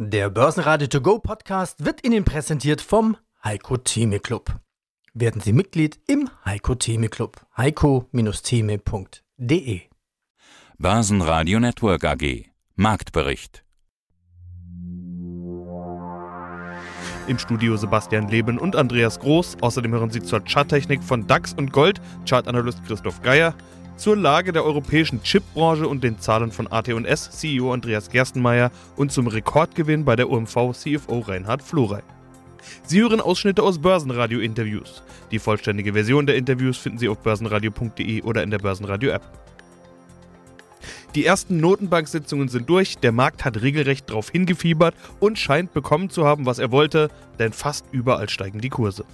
Der Börsenradio To Go Podcast wird Ihnen präsentiert vom Heiko Theme Club. Werden Sie Mitglied im Heiko Theme Club. heiko-theme.de Börsenradio Network AG Marktbericht Im Studio Sebastian Leben und Andreas Groß. Außerdem hören Sie zur Charttechnik von DAX und Gold Chartanalyst Christoph Geier, zur Lage der europäischen Chipbranche und den Zahlen von AT&S CEO Andreas Gerstenmeier und zum Rekordgewinn bei der OMV CFO Reinhard Florey. Sie hören Ausschnitte aus Börsenradio-Interviews. Die vollständige Version der Interviews finden Sie auf börsenradio.de oder in der Börsenradio-App. Die ersten Notenbank-Sitzungen sind durch, der Markt hat regelrecht darauf hingefiebert und scheint bekommen zu haben, was er wollte, denn fast überall steigen die Kurse.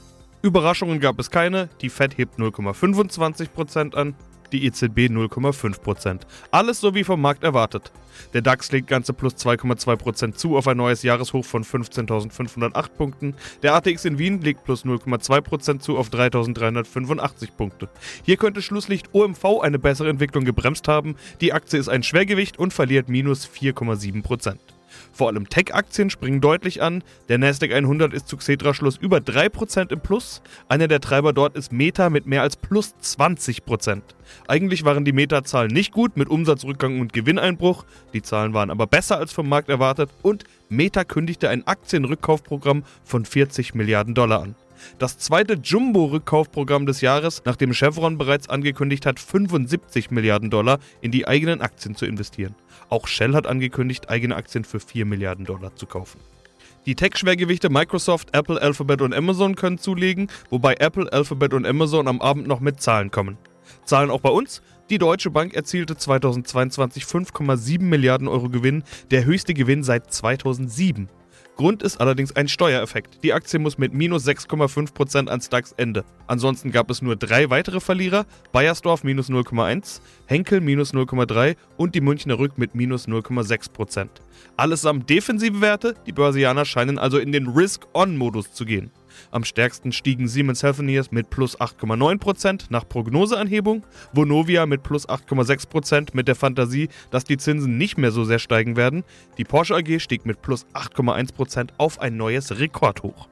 Überraschungen gab es keine, die Fed hebt 0,25% an, die EZB 0,5%. Alles so wie vom Markt erwartet. Der DAX legt ganze plus 2,2% zu auf ein neues Jahreshoch von 15.508 Punkten. Der ATX in Wien legt plus 0,2% zu auf 3.385 Punkte. Hier könnte Schlusslicht OMV eine bessere Entwicklung gebremst haben. Die Aktie ist ein Schwergewicht und verliert minus 4,7%. Vor allem Tech-Aktien springen deutlich an. Der Nasdaq 100 ist zu Xetra-Schluss über 3% im Plus. Einer der Treiber dort ist Meta mit mehr als plus 20%. Eigentlich waren die Meta-Zahlen nicht gut mit Umsatzrückgang und Gewinneinbruch. Die Zahlen waren aber besser als vom Markt erwartet und Meta kündigte ein Aktienrückkaufprogramm von 40 Milliarden Dollar an. Das zweite Jumbo-Rückkaufprogramm des Jahres, nachdem Chevron bereits angekündigt hat, 75 Milliarden Dollar in die eigenen Aktien zu investieren. Auch Shell hat angekündigt, eigene Aktien für 4 Milliarden Dollar zu kaufen. Die Tech-Schwergewichte Microsoft, Apple, Alphabet und Amazon können zulegen, wobei Apple, Alphabet und Amazon am Abend noch mit Zahlen kommen. Zahlen auch bei uns. Die Deutsche Bank erzielte 2022 5,7 Milliarden Euro Gewinn, der höchste Gewinn seit 2007. Grund ist allerdings ein Steuereffekt. Die Aktie muss mit minus 6,5% ans DAX-Ende. Ansonsten gab es nur drei weitere Verlierer: Bayersdorf minus 0,1, Henkel minus 0,3 und die Münchner Rück mit minus 0,6%. Allesamt defensive Werte, die Börsianer scheinen also in den Risk-On-Modus zu gehen. Am stärksten stiegen Siemens Healthineers mit plus 8,9% nach Prognoseanhebung, Vonovia mit plus 8,6% mit der Fantasie, dass die Zinsen nicht mehr so sehr steigen werden. Die Porsche AG stieg mit plus 8,1% auf ein neues Rekordhoch.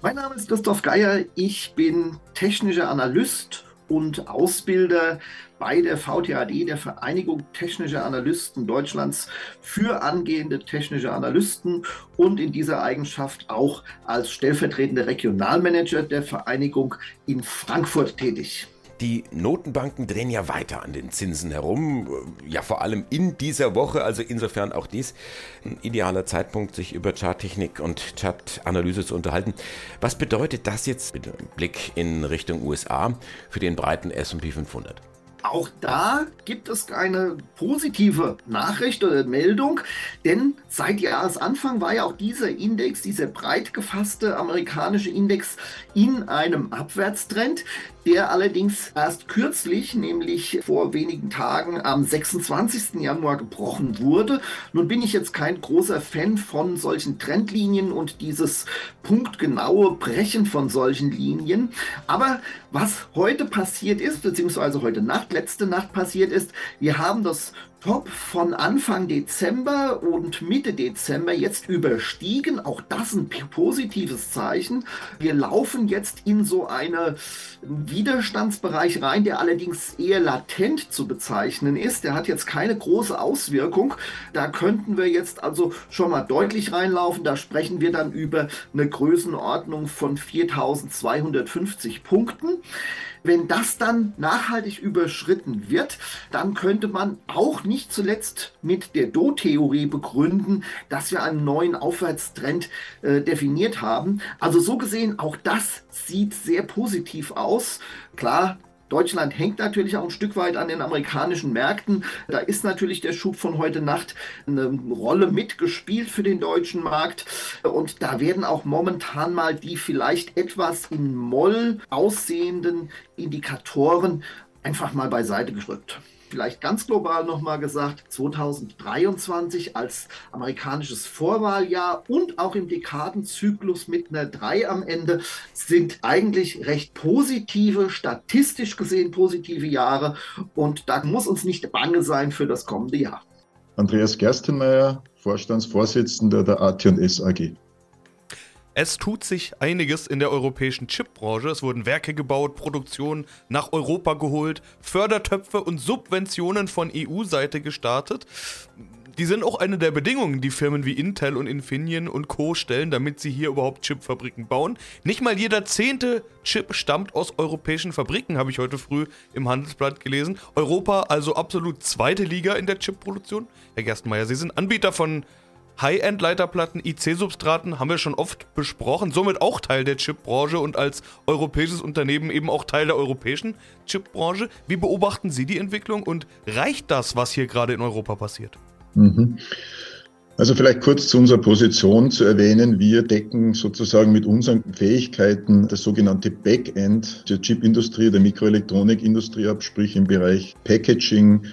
Mein Name ist Christoph Geier, ich bin technischer Analyst und Ausbilder bei der VTAD, der Vereinigung Technischer Analysten Deutschlands, für angehende technische Analysten und in dieser Eigenschaft auch als stellvertretender Regionalmanager der Vereinigung in Frankfurt tätig. Die Notenbanken drehen ja weiter an den Zinsen herum, ja vor allem in dieser Woche, also insofern auch dies ein idealer Zeitpunkt, sich über Charttechnik und Chartanalyse zu unterhalten. Was bedeutet das jetzt mit Blick in Richtung USA für den breiten S&P 500? Auch da gibt es eine positive Nachricht oder Meldung, denn seit Jahresanfang war ja auch dieser Index, dieser breit gefasste amerikanische Index in einem Abwärtstrend, der allerdings erst kürzlich, nämlich vor wenigen Tagen am 26. Januar gebrochen wurde. Nun bin ich jetzt kein großer Fan von solchen Trendlinien und dieses punktgenaue Brechen von solchen Linien, aber was heute passiert ist, beziehungsweise heute Nacht, letzte Nacht passiert ist, wir haben das Top von Anfang Dezember und Mitte Dezember jetzt überstiegen. Auch das ein positives Zeichen. Wir laufen jetzt in so einen Widerstandsbereich rein, der allerdings eher latent zu bezeichnen ist. Der hat jetzt keine große Auswirkung. Da könnten wir jetzt also schon mal deutlich reinlaufen. Da sprechen wir dann über eine Größenordnung von 4250 Punkten. Wenn das dann nachhaltig überschritten wird, dann könnte man auch nicht zuletzt mit der Do-Theorie begründen, dass wir einen neuen Aufwärtstrend äh, definiert haben. Also so gesehen, auch das sieht sehr positiv aus. Klar, Deutschland hängt natürlich auch ein Stück weit an den amerikanischen Märkten. Da ist natürlich der Schub von heute Nacht eine Rolle mitgespielt für den deutschen Markt. Und da werden auch momentan mal die vielleicht etwas in Moll aussehenden Indikatoren einfach mal beiseite gerückt vielleicht ganz global nochmal gesagt, 2023 als amerikanisches Vorwahljahr und auch im Dekadenzyklus mit einer 3 am Ende sind eigentlich recht positive, statistisch gesehen positive Jahre und da muss uns nicht bange sein für das kommende Jahr. Andreas Gerstenmeier Vorstandsvorsitzender der AT&S AG. Es tut sich einiges in der europäischen Chipbranche. Es wurden Werke gebaut, Produktionen nach Europa geholt, Fördertöpfe und Subventionen von EU-Seite gestartet. Die sind auch eine der Bedingungen, die Firmen wie Intel und Infineon und Co. stellen, damit sie hier überhaupt Chipfabriken bauen. Nicht mal jeder zehnte Chip stammt aus europäischen Fabriken, habe ich heute früh im Handelsblatt gelesen. Europa also absolut zweite Liga in der Chipproduktion. Herr Gerstenmeier, Sie sind Anbieter von High-End-Leiterplatten, IC-Substraten haben wir schon oft besprochen, somit auch Teil der Chipbranche und als europäisches Unternehmen eben auch Teil der europäischen Chipbranche. Wie beobachten Sie die Entwicklung und reicht das, was hier gerade in Europa passiert? Mhm. Also vielleicht kurz zu unserer Position zu erwähnen. Wir decken sozusagen mit unseren Fähigkeiten das sogenannte Backend der Chipindustrie, der Mikroelektronikindustrie ab, sprich im Bereich Packaging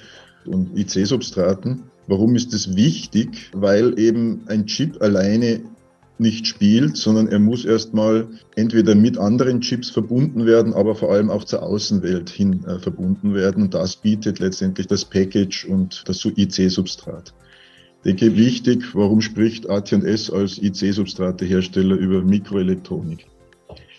und IC-Substraten. Warum ist das wichtig? Weil eben ein Chip alleine nicht spielt, sondern er muss erstmal entweder mit anderen Chips verbunden werden, aber vor allem auch zur Außenwelt hin äh, verbunden werden. Und das bietet letztendlich das Package und das IC-Substrat. Ich denke, wichtig, warum spricht AT&S als IC-Substratehersteller über Mikroelektronik?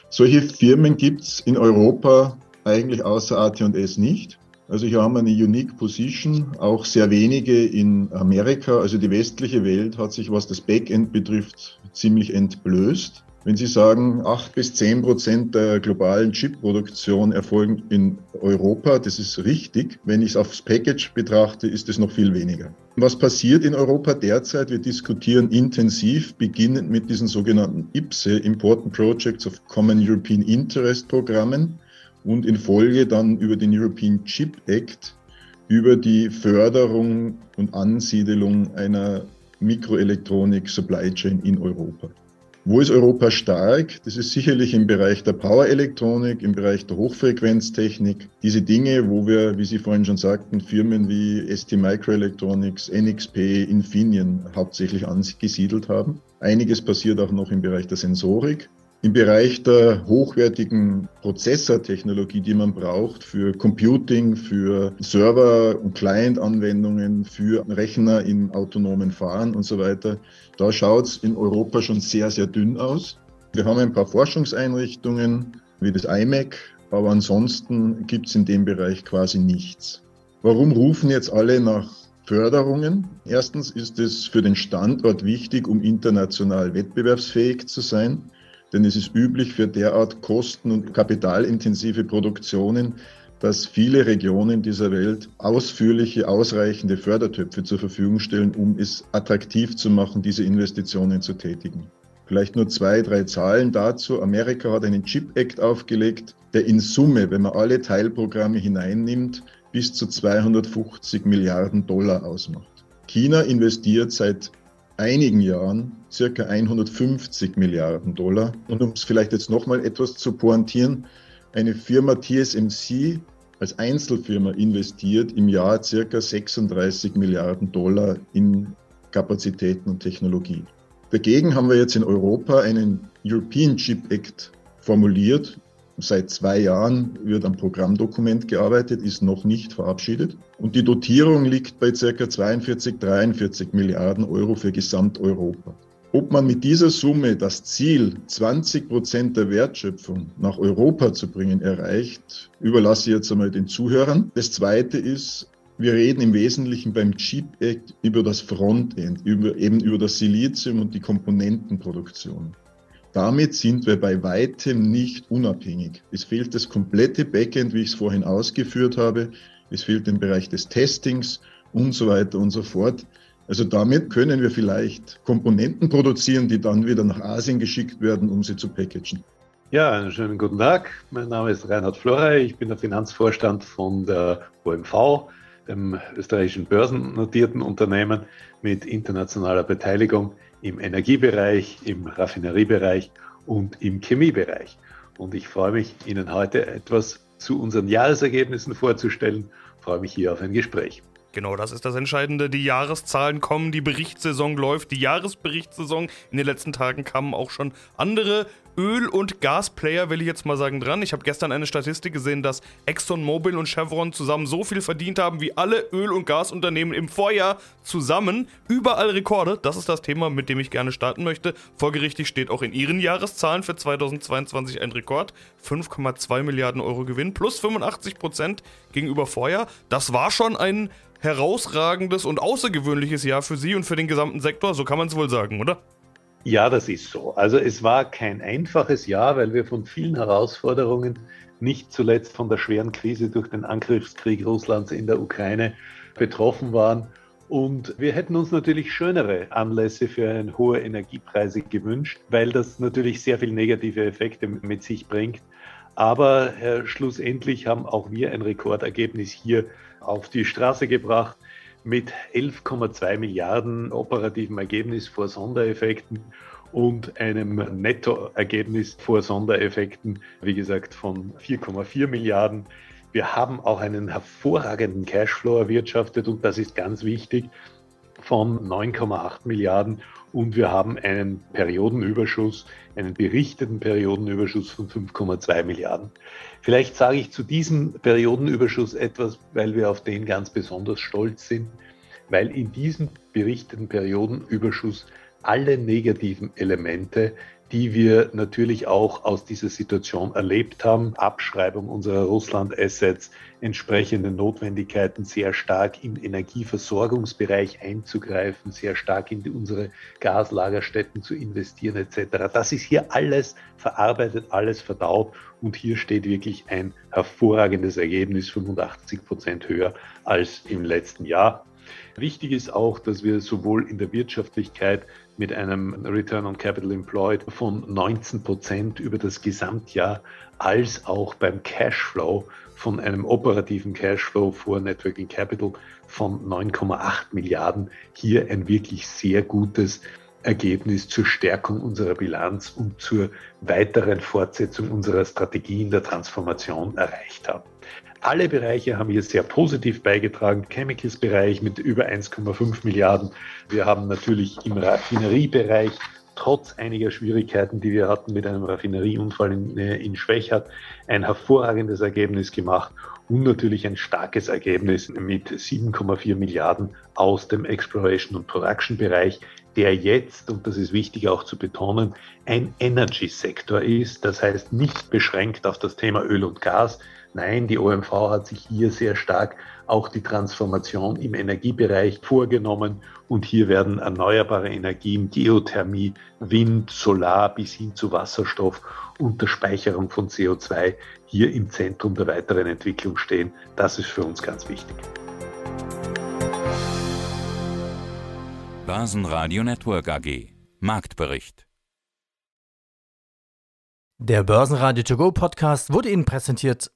Solche Firmen gibt es in Europa eigentlich außer AT&S nicht. Also hier haben wir eine Unique Position, auch sehr wenige in Amerika. Also die westliche Welt hat sich, was das Backend betrifft, ziemlich entblößt. Wenn Sie sagen, acht bis zehn Prozent der globalen Chipproduktion erfolgen in Europa, das ist richtig. Wenn ich es aufs Package betrachte, ist es noch viel weniger. Was passiert in Europa derzeit? Wir diskutieren intensiv, beginnend mit diesen sogenannten IPSE, Important Projects of Common European Interest Programmen und in Folge dann über den European Chip Act über die Förderung und Ansiedelung einer Mikroelektronik Supply Chain in Europa. Wo ist Europa stark? Das ist sicherlich im Bereich der Power-Elektronik, im Bereich der Hochfrequenztechnik. Diese Dinge, wo wir, wie Sie vorhin schon sagten, Firmen wie ST Microelectronics, NXP, Infineon hauptsächlich angesiedelt haben. Einiges passiert auch noch im Bereich der Sensorik. Im Bereich der hochwertigen Prozessortechnologie, die man braucht für Computing, für Server- und Client-Anwendungen, für Rechner im autonomen Fahren und so weiter, da schaut es in Europa schon sehr, sehr dünn aus. Wir haben ein paar Forschungseinrichtungen wie das IMEC, aber ansonsten gibt es in dem Bereich quasi nichts. Warum rufen jetzt alle nach Förderungen? Erstens ist es für den Standort wichtig, um international wettbewerbsfähig zu sein denn es ist üblich für derart kosten- und kapitalintensive Produktionen, dass viele Regionen dieser Welt ausführliche, ausreichende Fördertöpfe zur Verfügung stellen, um es attraktiv zu machen, diese Investitionen zu tätigen. Vielleicht nur zwei, drei Zahlen dazu. Amerika hat einen Chip Act aufgelegt, der in Summe, wenn man alle Teilprogramme hineinnimmt, bis zu 250 Milliarden Dollar ausmacht. China investiert seit einigen Jahren circa 150 Milliarden Dollar. Und um es vielleicht jetzt nochmal etwas zu pointieren, eine Firma TSMC als Einzelfirma investiert im Jahr circa 36 Milliarden Dollar in Kapazitäten und Technologie. Dagegen haben wir jetzt in Europa einen European Chip Act formuliert, Seit zwei Jahren wird am Programmdokument gearbeitet, ist noch nicht verabschiedet. Und die Dotierung liegt bei ca. 42, 43 Milliarden Euro für Gesamteuropa. Ob man mit dieser Summe das Ziel, 20 Prozent der Wertschöpfung nach Europa zu bringen, erreicht, überlasse ich jetzt einmal den Zuhörern. Das Zweite ist, wir reden im Wesentlichen beim Chip Act über das Frontend, über, eben über das Silizium und die Komponentenproduktion. Damit sind wir bei weitem nicht unabhängig. Es fehlt das komplette Backend, wie ich es vorhin ausgeführt habe. Es fehlt im Bereich des Testings und so weiter und so fort. Also damit können wir vielleicht Komponenten produzieren, die dann wieder nach Asien geschickt werden, um sie zu packagen. Ja, einen schönen guten Tag. Mein Name ist Reinhard Florey. Ich bin der Finanzvorstand von der OMV, dem österreichischen börsennotierten Unternehmen mit internationaler Beteiligung im Energiebereich, im Raffineriebereich und im Chemiebereich. Und ich freue mich, Ihnen heute etwas zu unseren Jahresergebnissen vorzustellen. Ich freue mich hier auf ein Gespräch. Genau, das ist das Entscheidende. Die Jahreszahlen kommen, die Berichtssaison läuft, die Jahresberichtssaison. In den letzten Tagen kamen auch schon andere Öl- und Gasplayer, will ich jetzt mal sagen, dran. Ich habe gestern eine Statistik gesehen, dass ExxonMobil und Chevron zusammen so viel verdient haben wie alle Öl- und Gasunternehmen im Vorjahr zusammen. Überall Rekorde. Das ist das Thema, mit dem ich gerne starten möchte. Folgerichtig steht auch in Ihren Jahreszahlen für 2022 ein Rekord. 5,2 Milliarden Euro Gewinn plus 85 Prozent gegenüber Vorjahr. Das war schon ein herausragendes und außergewöhnliches Jahr für Sie und für den gesamten Sektor. So kann man es wohl sagen, oder? Ja, das ist so. Also es war kein einfaches Jahr, weil wir von vielen Herausforderungen, nicht zuletzt von der schweren Krise durch den Angriffskrieg Russlands in der Ukraine, betroffen waren. Und wir hätten uns natürlich schönere Anlässe für hohe Energiepreise gewünscht, weil das natürlich sehr viel negative Effekte mit sich bringt. Aber äh, schlussendlich haben auch wir ein Rekordergebnis hier auf die Straße gebracht mit 11,2 Milliarden operativen Ergebnis vor Sondereffekten und einem Nettoergebnis vor Sondereffekten, wie gesagt, von 4,4 Milliarden. Wir haben auch einen hervorragenden Cashflow erwirtschaftet und das ist ganz wichtig von 9,8 Milliarden und wir haben einen Periodenüberschuss, einen berichteten Periodenüberschuss von 5,2 Milliarden. Vielleicht sage ich zu diesem Periodenüberschuss etwas, weil wir auf den ganz besonders stolz sind, weil in diesem berichteten Periodenüberschuss alle negativen Elemente die wir natürlich auch aus dieser Situation erlebt haben. Abschreibung unserer Russland-Assets, entsprechende Notwendigkeiten, sehr stark im Energieversorgungsbereich einzugreifen, sehr stark in unsere Gaslagerstätten zu investieren etc. Das ist hier alles verarbeitet, alles verdaut und hier steht wirklich ein hervorragendes Ergebnis, 85 Prozent höher als im letzten Jahr. Wichtig ist auch, dass wir sowohl in der Wirtschaftlichkeit mit einem Return on Capital Employed von 19 Prozent über das Gesamtjahr als auch beim Cashflow von einem operativen Cashflow vor Networking Capital von 9,8 Milliarden hier ein wirklich sehr gutes Ergebnis zur Stärkung unserer Bilanz und zur weiteren Fortsetzung unserer Strategie in der Transformation erreicht haben. Alle Bereiche haben hier sehr positiv beigetragen. Chemicals-Bereich mit über 1,5 Milliarden. Wir haben natürlich im Raffineriebereich trotz einiger Schwierigkeiten, die wir hatten mit einem Raffinerieunfall in, in Schwächert, ein hervorragendes Ergebnis gemacht und natürlich ein starkes Ergebnis mit 7,4 Milliarden aus dem Exploration und Production Bereich, der jetzt, und das ist wichtig auch zu betonen, ein Energy-Sektor ist. Das heißt nicht beschränkt auf das Thema Öl und Gas, Nein, die OMV hat sich hier sehr stark auch die Transformation im Energiebereich vorgenommen und hier werden erneuerbare Energien, Geothermie, Wind, Solar bis hin zu Wasserstoff und der Speicherung von CO2 hier im Zentrum der weiteren Entwicklung stehen. Das ist für uns ganz wichtig. Börsenradio Network AG Marktbericht Der Börsenradio To Go Podcast wurde Ihnen präsentiert